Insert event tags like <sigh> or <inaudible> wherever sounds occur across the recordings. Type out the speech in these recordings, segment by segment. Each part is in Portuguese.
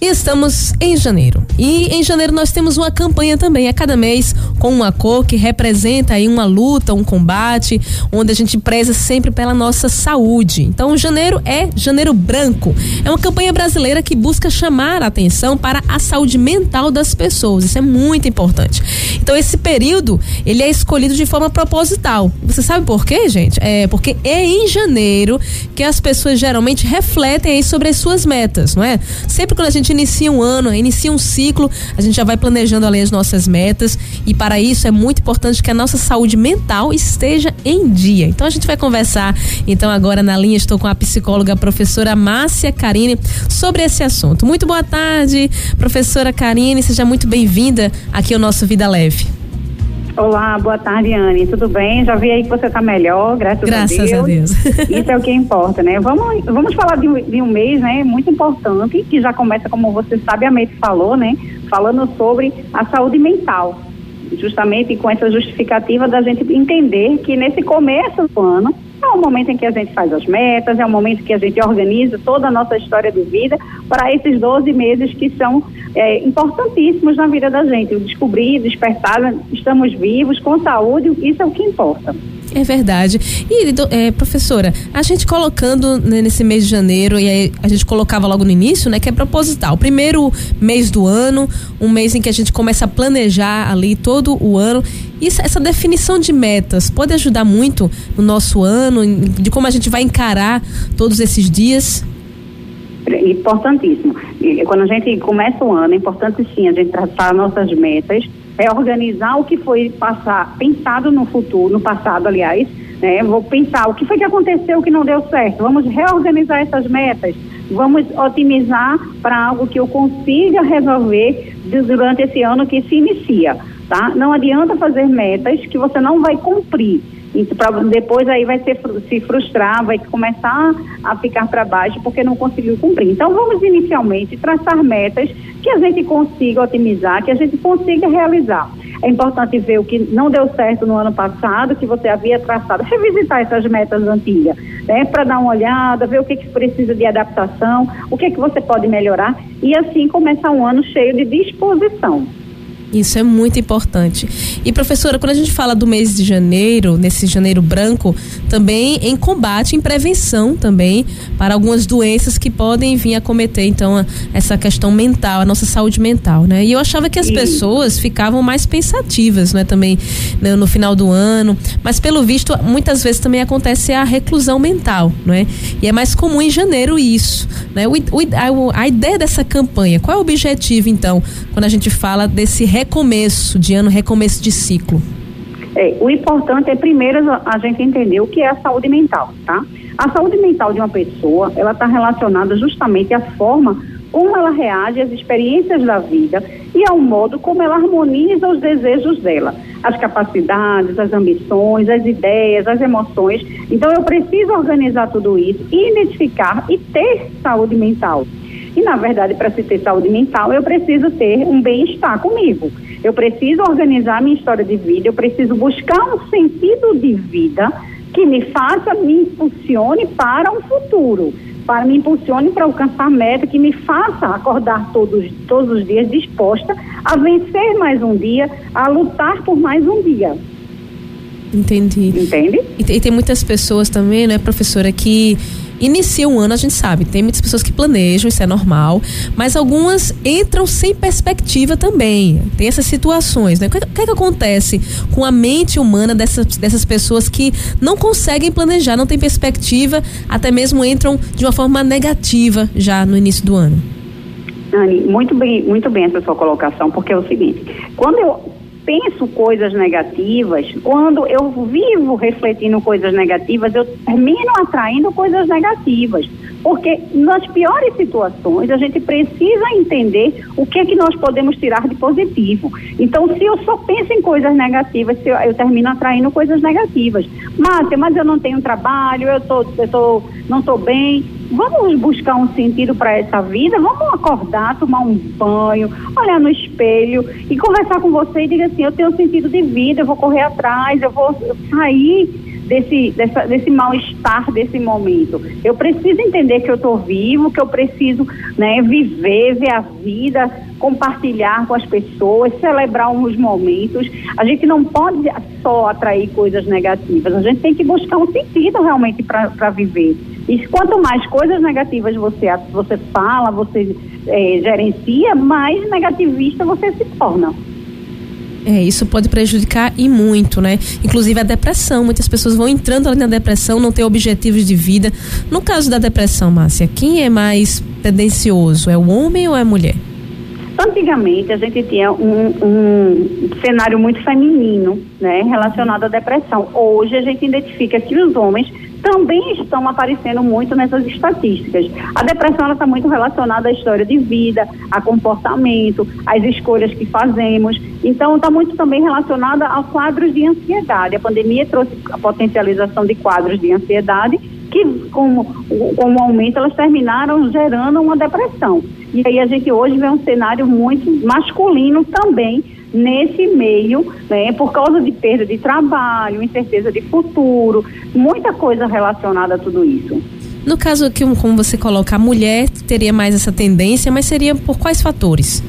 Estamos em janeiro. E em janeiro nós temos uma campanha também, a cada mês, com uma cor que representa aí uma luta, um combate, onde a gente preza sempre pela nossa saúde. Então, janeiro é janeiro branco. É uma campanha brasileira que busca chamar a atenção para a saúde mental das pessoas. Isso é muito importante. Então, esse período, ele é escolhido de forma proposital. Você sabe por quê, gente? É porque é em janeiro que as pessoas geralmente refletem aí sobre as suas metas, não é? Sempre quando a gente gente inicia um ano, inicia um ciclo, a gente já vai planejando ali as nossas metas e para isso é muito importante que a nossa saúde mental esteja em dia. Então a gente vai conversar então agora na linha estou com a psicóloga a professora Márcia Carine sobre esse assunto. Muito boa tarde, professora Carine, seja muito bem-vinda aqui ao nosso Vida Leve. Olá, boa tarde, Anne. Tudo bem? Já vi aí que você está melhor, graças, graças a Deus. Graças a Deus. <laughs> Isso é o que importa, né? Vamos, vamos falar de um, de um mês, né? Muito importante, que já começa, como você sabiamente falou, né? Falando sobre a saúde mental. Justamente com essa justificativa da gente entender que nesse começo do ano é o momento em que a gente faz as metas, é o momento que a gente organiza toda a nossa história de vida para esses 12 meses que são é, importantíssimos na vida da gente. Descobrir, despertar, estamos vivos, com saúde, isso é o que importa. É verdade. E, é, professora, a gente colocando né, nesse mês de janeiro, e aí a gente colocava logo no início, né, que é proposital. Primeiro mês do ano, um mês em que a gente começa a planejar ali todo o ano. Isso, essa definição de metas pode ajudar muito no nosso ano, de como a gente vai encarar todos esses dias? Importantíssimo. Quando a gente começa o ano, é importante sim a gente traçar nossas metas é organizar o que foi passar, pensado no futuro, no passado, aliás, né? Vou pensar o que foi que aconteceu que não deu certo. Vamos reorganizar essas metas. Vamos otimizar para algo que eu consiga resolver durante esse ano que se inicia, tá? Não adianta fazer metas que você não vai cumprir. Isso pra, depois aí vai ser, se frustrar, vai começar a ficar para baixo porque não conseguiu cumprir. Então vamos inicialmente traçar metas que a gente consiga otimizar, que a gente consiga realizar. É importante ver o que não deu certo no ano passado, que você havia traçado, revisitar essas metas antigas, né, para dar uma olhada, ver o que, que precisa de adaptação, o que, que você pode melhorar e assim começar um ano cheio de disposição. Isso é muito importante. E professora, quando a gente fala do mês de janeiro, nesse janeiro branco, também em combate, em prevenção também para algumas doenças que podem vir a cometer então essa questão mental, a nossa saúde mental, né? E eu achava que as pessoas ficavam mais pensativas, né, também né, no final do ano, mas pelo visto muitas vezes também acontece a reclusão mental, não é? E é mais comum em janeiro isso, né? O, a, a ideia dessa campanha, qual é o objetivo então, quando a gente fala desse recomeço de ano, recomeço de ciclo? É, o importante é primeiro a gente entender o que é a saúde mental, tá? A saúde mental de uma pessoa, ela está relacionada justamente à forma como ela reage às experiências da vida e ao modo como ela harmoniza os desejos dela, as capacidades, as ambições, as ideias, as emoções. Então eu preciso organizar tudo isso, identificar e ter saúde mental. E, na verdade, para se ter saúde mental, eu preciso ter um bem-estar comigo. Eu preciso organizar minha história de vida, eu preciso buscar um sentido de vida que me faça, me impulsione para um futuro, para me impulsione para alcançar a meta, que me faça acordar todos, todos os dias disposta a vencer mais um dia, a lutar por mais um dia. Entendi. Entende? E tem muitas pessoas também, né, professora, que inicia um ano, a gente sabe, tem muitas pessoas que planejam, isso é normal, mas algumas entram sem perspectiva também. Tem essas situações, né? O que, o que, é que acontece com a mente humana dessas, dessas pessoas que não conseguem planejar, não têm perspectiva, até mesmo entram de uma forma negativa já no início do ano? Anne, muito bem, muito bem essa sua colocação, porque é o seguinte, quando eu penso coisas negativas, quando eu vivo refletindo coisas negativas, eu termino atraindo coisas negativas. Porque nas piores situações, a gente precisa entender o que é que nós podemos tirar de positivo. Então, se eu só penso em coisas negativas, eu, eu termino atraindo coisas negativas. Márcia, mas eu não tenho trabalho, eu, tô, eu tô, não estou bem vamos buscar um sentido para essa vida, vamos acordar, tomar um banho, olhar no espelho e conversar com você e diga assim, eu tenho sentido de vida, eu vou correr atrás, eu vou sair desse, dessa, desse mal-estar desse momento. Eu preciso entender que eu estou vivo, que eu preciso né, viver, ver a vida, compartilhar com as pessoas, celebrar uns momentos. A gente não pode só atrair coisas negativas, a gente tem que buscar um sentido realmente para viver. E quanto mais coisas negativas você, você fala, você é, gerencia, mais negativista você se torna. É, isso pode prejudicar e muito, né? Inclusive a depressão. Muitas pessoas vão entrando ali na depressão, não tem objetivos de vida. No caso da depressão, Márcia, quem é mais tendencioso? É o homem ou é a mulher? Antigamente a gente tinha um, um, cenário muito feminino, né, relacionado à depressão. Hoje a gente identifica que os homens também estão aparecendo muito nessas estatísticas. A depressão está muito relacionada à história de vida, a comportamento, às escolhas que fazemos. Então, está muito também relacionada a quadros de ansiedade. A pandemia trouxe a potencialização de quadros de ansiedade que, com, com o aumento, elas terminaram gerando uma depressão. E aí a gente hoje vê um cenário muito masculino também nesse meio, né, por causa de perda de trabalho, incerteza de futuro, muita coisa relacionada a tudo isso. No caso que, como você coloca, a mulher teria mais essa tendência, mas seria por quais fatores?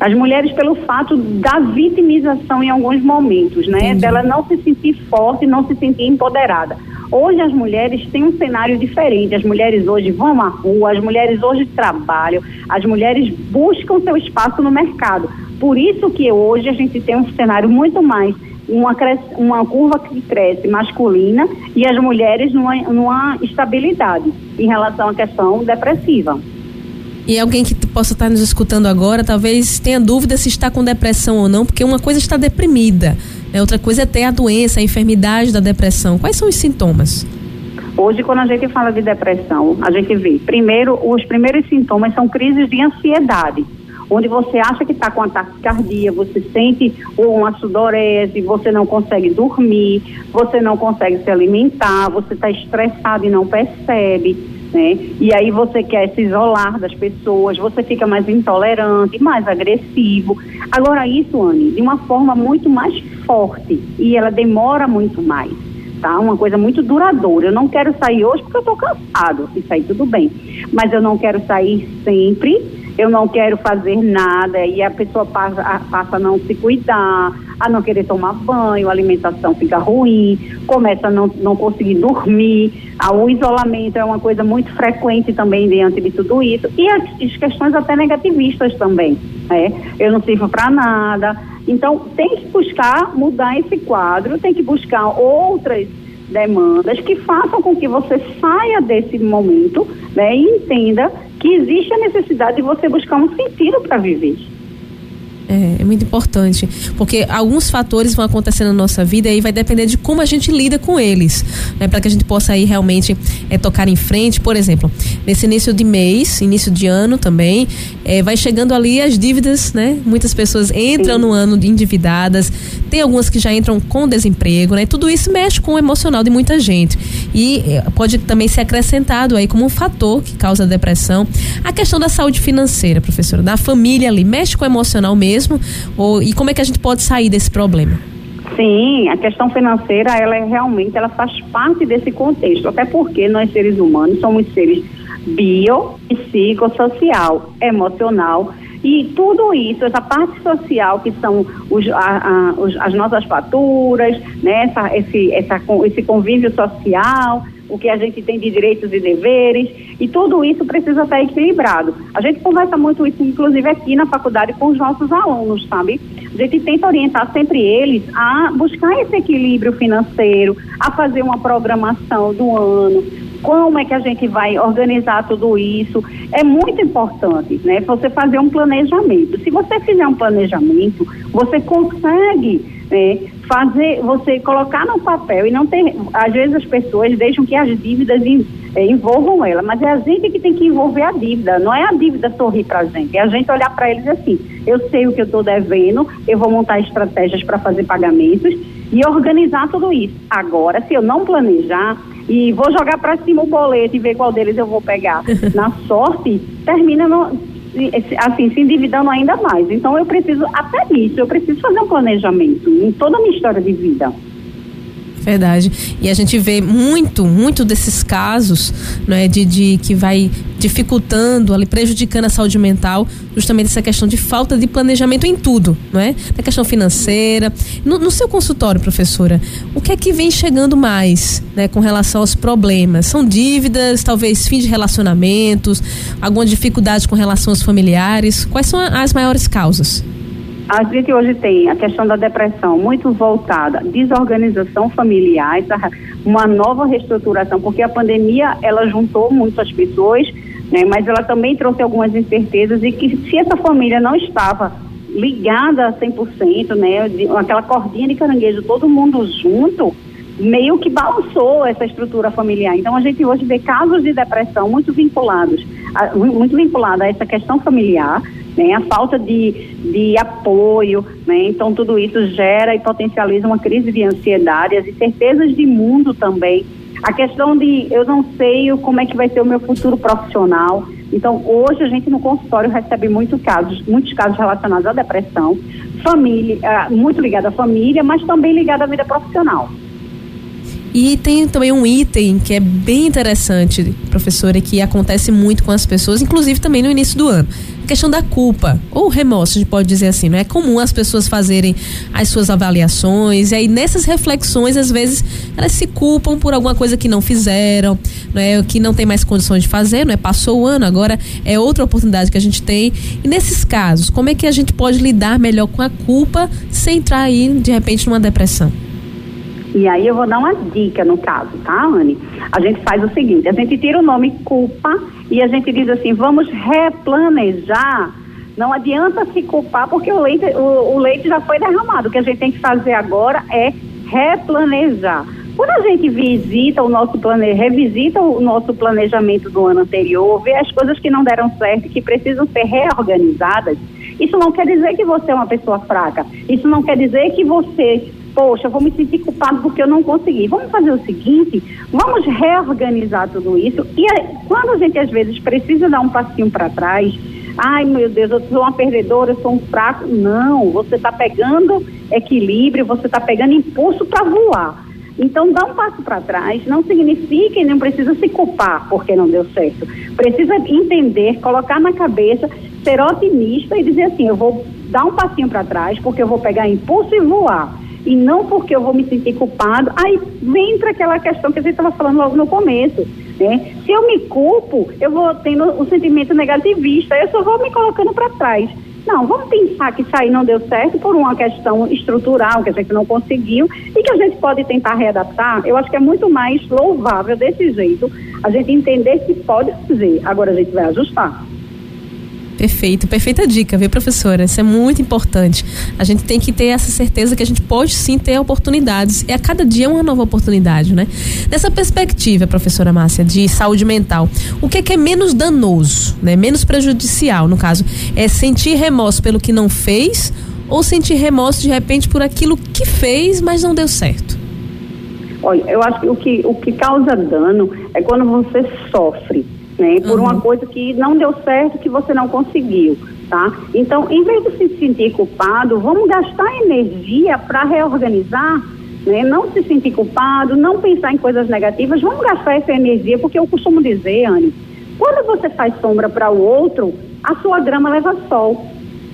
As mulheres pelo fato da vitimização em alguns momentos, né? Entendi. Dela não se sentir forte, não se sentir empoderada. Hoje as mulheres têm um cenário diferente. As mulheres hoje vão à rua, as mulheres hoje trabalham, as mulheres buscam seu espaço no mercado. Por isso que hoje a gente tem um cenário muito mais uma, uma curva que cresce masculina e as mulheres numa, numa estabilidade em relação à questão depressiva. E alguém que possa estar nos escutando agora, talvez tenha dúvida se está com depressão ou não, porque uma coisa está deprimida, né? outra coisa é ter a doença, a enfermidade da depressão. Quais são os sintomas? Hoje, quando a gente fala de depressão, a gente vê, primeiro, os primeiros sintomas são crises de ansiedade onde você acha que está com ataque cardíaco, você sente uma sudorese, você não consegue dormir, você não consegue se alimentar, você está estressado e não percebe. Né? E aí você quer se isolar das pessoas, você fica mais intolerante, mais agressivo. Agora isso, Anne, de uma forma muito mais forte e ela demora muito mais, tá? Uma coisa muito duradoura. Eu não quero sair hoje porque eu estou cansado, isso aí tudo bem. Mas eu não quero sair sempre eu não quero fazer nada, e a pessoa passa, a, passa a não se cuidar, a não querer tomar banho, a alimentação fica ruim, começa a não, não conseguir dormir, o isolamento é uma coisa muito frequente também diante de tudo isso, e as, as questões até negativistas também, né? Eu não sirvo para nada. Então, tem que buscar mudar esse quadro, tem que buscar outras demandas que façam com que você saia desse momento né, e entenda que existe a necessidade de você buscar um sentido para viver. É, é, muito importante, porque alguns fatores vão acontecer na nossa vida e vai depender de como a gente lida com eles, né, para que a gente possa aí realmente é, tocar em frente. Por exemplo, nesse início de mês, início de ano também, é, vai chegando ali as dívidas, né? Muitas pessoas entram Sim. no ano endividadas, tem algumas que já entram com desemprego, né? Tudo isso mexe com o emocional de muita gente e é, pode também ser acrescentado aí como um fator que causa depressão. A questão da saúde financeira, professora, da família ali, mexe com o emocional mesmo mesmo? Ou, e como é que a gente pode sair desse problema? Sim, a questão financeira, ela é realmente, ela faz parte desse contexto, até porque nós seres humanos somos seres bio, psicossocial, emocional e tudo isso, essa parte social que são os, a, a, os, as nossas faturas, né, essa, esse, essa, esse convívio social, o que a gente tem de direitos e deveres, e tudo isso precisa estar equilibrado. A gente conversa muito isso, inclusive aqui na faculdade, com os nossos alunos, sabe? A gente tenta orientar sempre eles a buscar esse equilíbrio financeiro, a fazer uma programação do ano, como é que a gente vai organizar tudo isso. É muito importante, né? Você fazer um planejamento. Se você fizer um planejamento, você consegue né, fazer, você colocar no papel e não ter. Às vezes as pessoas deixam que as dívidas é, envolvam ela, mas é a gente que tem que envolver a dívida. Não é a dívida sorrir para a gente, é a gente olhar para eles assim: eu sei o que eu estou devendo, eu vou montar estratégias para fazer pagamentos e organizar tudo isso. Agora, se eu não planejar e vou jogar para cima o boleto e ver qual deles eu vou pegar <laughs> na sorte, termina no, assim, se endividando ainda mais. Então eu preciso, até nisso, eu preciso fazer um planejamento em toda a minha história de vida. Verdade. E a gente vê muito, muito desses casos, né, de, de que vai dificultando, ali prejudicando a saúde mental, justamente essa questão de falta de planejamento em tudo, não é? Na questão financeira. No, no seu consultório, professora, o que é que vem chegando mais, né, com relação aos problemas? São dívidas, talvez fim de relacionamentos, alguma dificuldade com relação aos familiares? Quais são as maiores causas? A gente hoje tem a questão da depressão muito voltada, desorganização familiar, uma nova reestruturação, porque a pandemia ela juntou muito as pessoas, né, mas ela também trouxe algumas incertezas e que se essa família não estava ligada a 100%, né, de, aquela cordinha de caranguejo, todo mundo junto, meio que balançou essa estrutura familiar. Então a gente hoje vê casos de depressão muito vinculados, a, muito vinculada a essa questão familiar, né, a falta de, de apoio, né, então tudo isso gera e potencializa uma crise de ansiedade, as incertezas de mundo também, a questão de eu não sei como é que vai ser o meu futuro profissional. Então, hoje a gente no consultório recebe muito casos, muitos casos relacionados à depressão, família, ah, muito ligada à família, mas também ligada à vida profissional. E tem também um item que é bem interessante, professora, que acontece muito com as pessoas, inclusive também no início do ano. A questão da culpa, ou remorso, a gente pode dizer assim, não é comum as pessoas fazerem as suas avaliações, e aí nessas reflexões, às vezes, elas se culpam por alguma coisa que não fizeram, não é, que não tem mais condições de fazer, não é? Passou o ano, agora é outra oportunidade que a gente tem. E nesses casos, como é que a gente pode lidar melhor com a culpa sem entrar aí, de repente, numa depressão? E aí eu vou dar uma dica no caso, tá, Anne? A gente faz o seguinte, a gente tira o nome culpa e a gente diz assim, vamos replanejar. Não adianta se culpar porque o leite, o, o leite já foi derramado. O que a gente tem que fazer agora é replanejar. Quando a gente visita o nosso plane... revisita o nosso planejamento do ano anterior, vê as coisas que não deram certo, que precisam ser reorganizadas, isso não quer dizer que você é uma pessoa fraca. Isso não quer dizer que você poxa, vou me sentir culpado porque eu não consegui. Vamos fazer o seguinte, vamos reorganizar tudo isso e quando a gente às vezes precisa dar um passinho para trás, ai meu Deus, eu sou uma perdedora, eu sou um fraco. Não, você está pegando equilíbrio, você está pegando impulso para voar. Então, dar um passo para trás não significa e não precisa se culpar porque não deu certo. Precisa entender, colocar na cabeça, ser otimista e dizer assim: eu vou dar um passinho para trás porque eu vou pegar impulso e voar e não porque eu vou me sentir culpado. Aí vem para aquela questão que a gente estava falando logo no começo. Né? Se eu me culpo, eu vou tendo o um sentimento negativista, eu só vou me colocando para trás. Não, vamos pensar que isso aí não deu certo por uma questão estrutural que a gente não conseguiu e que a gente pode tentar readaptar. Eu acho que é muito mais louvável desse jeito a gente entender que pode fazer. Agora a gente vai ajustar. Perfeito, perfeita dica, viu, professora? Isso é muito importante. A gente tem que ter essa certeza que a gente pode sim ter oportunidades. E a cada dia é uma nova oportunidade, né? Nessa perspectiva, professora Márcia, de saúde mental, o que é, que é menos danoso, né? Menos prejudicial, no caso, é sentir remorso pelo que não fez ou sentir remorso de repente por aquilo que fez, mas não deu certo? Olha, eu acho que o que, o que causa dano é quando você sofre né? Por uhum. uma coisa que não deu certo, que você não conseguiu, tá? Então, em vez de se sentir culpado, vamos gastar energia para reorganizar, né? Não se sentir culpado, não pensar em coisas negativas, vamos gastar essa energia, porque eu costumo dizer, Anne, quando você faz sombra para o outro, a sua grama leva sol.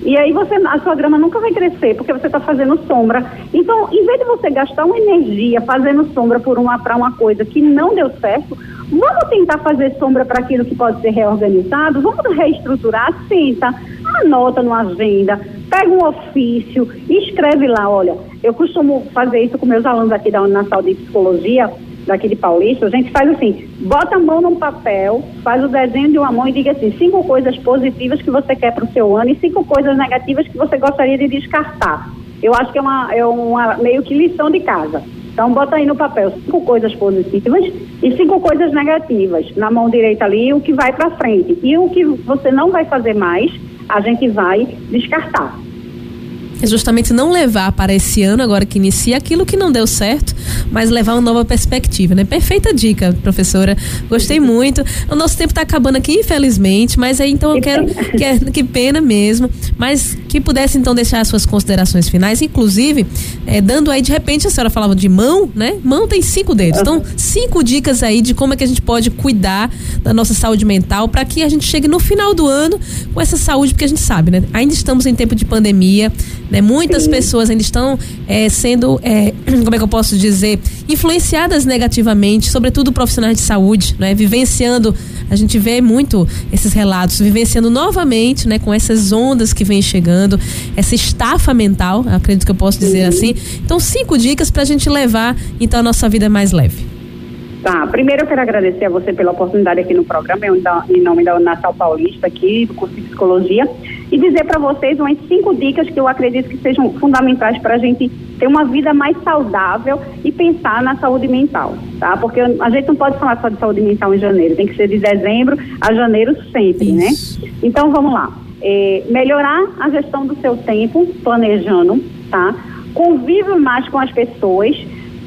E aí você, a sua grama nunca vai crescer porque você está fazendo sombra. Então, em vez de você gastar uma energia fazendo sombra por uma para uma coisa que não deu certo, vamos tentar fazer sombra para aquilo que pode ser reorganizado, vamos reestruturar, senta, anota numa agenda, pega um ofício, escreve lá, olha, eu costumo fazer isso com meus alunos aqui da Uninasal de Psicologia, daqui de Paulista, a gente faz assim, bota a mão num papel, faz o desenho de uma mão e diga assim, cinco coisas positivas que você quer para o seu ano e cinco coisas negativas que você gostaria de descartar. Eu acho que é uma, é uma meio que lição de casa. Então bota aí no papel cinco coisas positivas e cinco coisas negativas. Na mão direita ali, o que vai para frente. E o que você não vai fazer mais, a gente vai descartar é justamente não levar para esse ano, agora que inicia, aquilo que não deu certo, mas levar uma nova perspectiva, né? Perfeita dica, professora. Gostei muito. O nosso tempo está acabando aqui, infelizmente, mas aí então eu quero. Que, que pena mesmo. Mas que pudesse então deixar as suas considerações finais, inclusive é, dando aí de repente a senhora falava de mão, né? Mão tem cinco dedos, então cinco dicas aí de como é que a gente pode cuidar da nossa saúde mental para que a gente chegue no final do ano com essa saúde, porque a gente sabe, né? Ainda estamos em tempo de pandemia, né? Muitas Sim. pessoas ainda estão é, sendo, é, <clears throat> como é que eu posso dizer, influenciadas negativamente, sobretudo profissionais de saúde, né? Vivenciando, a gente vê muito esses relatos, vivenciando novamente, né? Com essas ondas que vêm chegando, essa estafa mental, acredito que eu posso dizer uhum. assim. Então, cinco dicas para a gente levar, então, a nossa vida mais leve. Tá, primeiro eu quero agradecer a você pela oportunidade aqui no programa, em nome da Natal Paulista aqui, do curso de psicologia, e dizer para vocês umas cinco dicas que eu acredito que sejam fundamentais para a gente ter uma vida mais saudável e pensar na saúde mental, tá? Porque a gente não pode falar só de saúde mental em janeiro, tem que ser de dezembro a janeiro sempre, né? Isso. né? Então vamos lá. É, melhorar a gestão do seu tempo, planejando, tá? Convive mais com as pessoas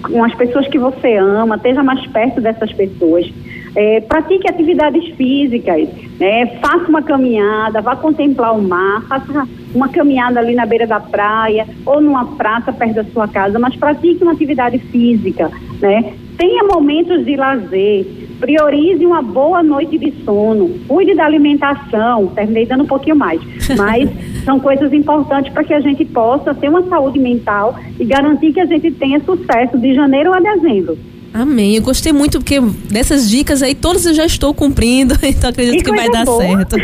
com as pessoas que você ama, esteja mais perto dessas pessoas. É, pratique atividades físicas, né? faça uma caminhada, vá contemplar o mar, faça uma caminhada ali na beira da praia ou numa praça perto da sua casa, mas pratique uma atividade física, né? Tenha momentos de lazer, priorize uma boa noite de sono, cuide da alimentação, terminei dando um pouquinho mais, mas <laughs> são coisas importantes para que a gente possa ter uma saúde mental e garantir que a gente tenha sucesso de janeiro a dezembro. Amém. Eu gostei muito porque dessas dicas aí todas eu já estou cumprindo, <laughs> então acredito que, vai dar boa. certo.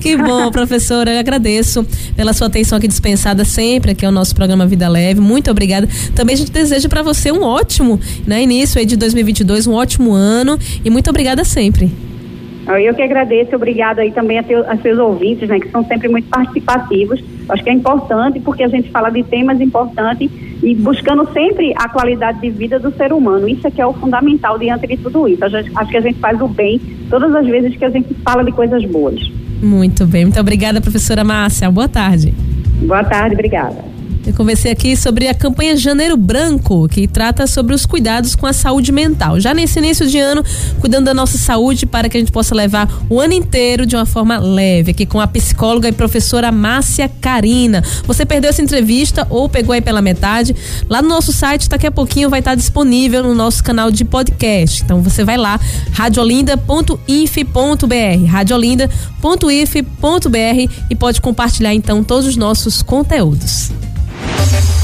Que bom, professora. Eu agradeço pela sua atenção aqui dispensada sempre, aqui é o nosso programa Vida Leve. Muito obrigada. Também a gente deseja para você um ótimo, né, início aí de 2022, um ótimo ano e muito obrigada sempre. Eu que agradeço, obrigado aí também a, teu, a seus ouvintes, né, que são sempre muito participativos. Acho que é importante porque a gente fala de temas importantes e buscando sempre a qualidade de vida do ser humano. Isso é que é o fundamental diante de tudo isso. Gente, acho que a gente faz o bem todas as vezes que a gente fala de coisas boas. Muito bem, muito obrigada, professora Márcia. Boa tarde. Boa tarde, obrigada. Eu conversei aqui sobre a campanha Janeiro Branco, que trata sobre os cuidados com a saúde mental. Já nesse início de ano, cuidando da nossa saúde para que a gente possa levar o ano inteiro de uma forma leve, aqui com a psicóloga e professora Márcia Carina. Você perdeu essa entrevista ou pegou aí pela metade? Lá no nosso site, daqui a pouquinho vai estar disponível no nosso canal de podcast. Então você vai lá, radiolinda.if.br, radiolinda.if.br e pode compartilhar então todos os nossos conteúdos. Thank you.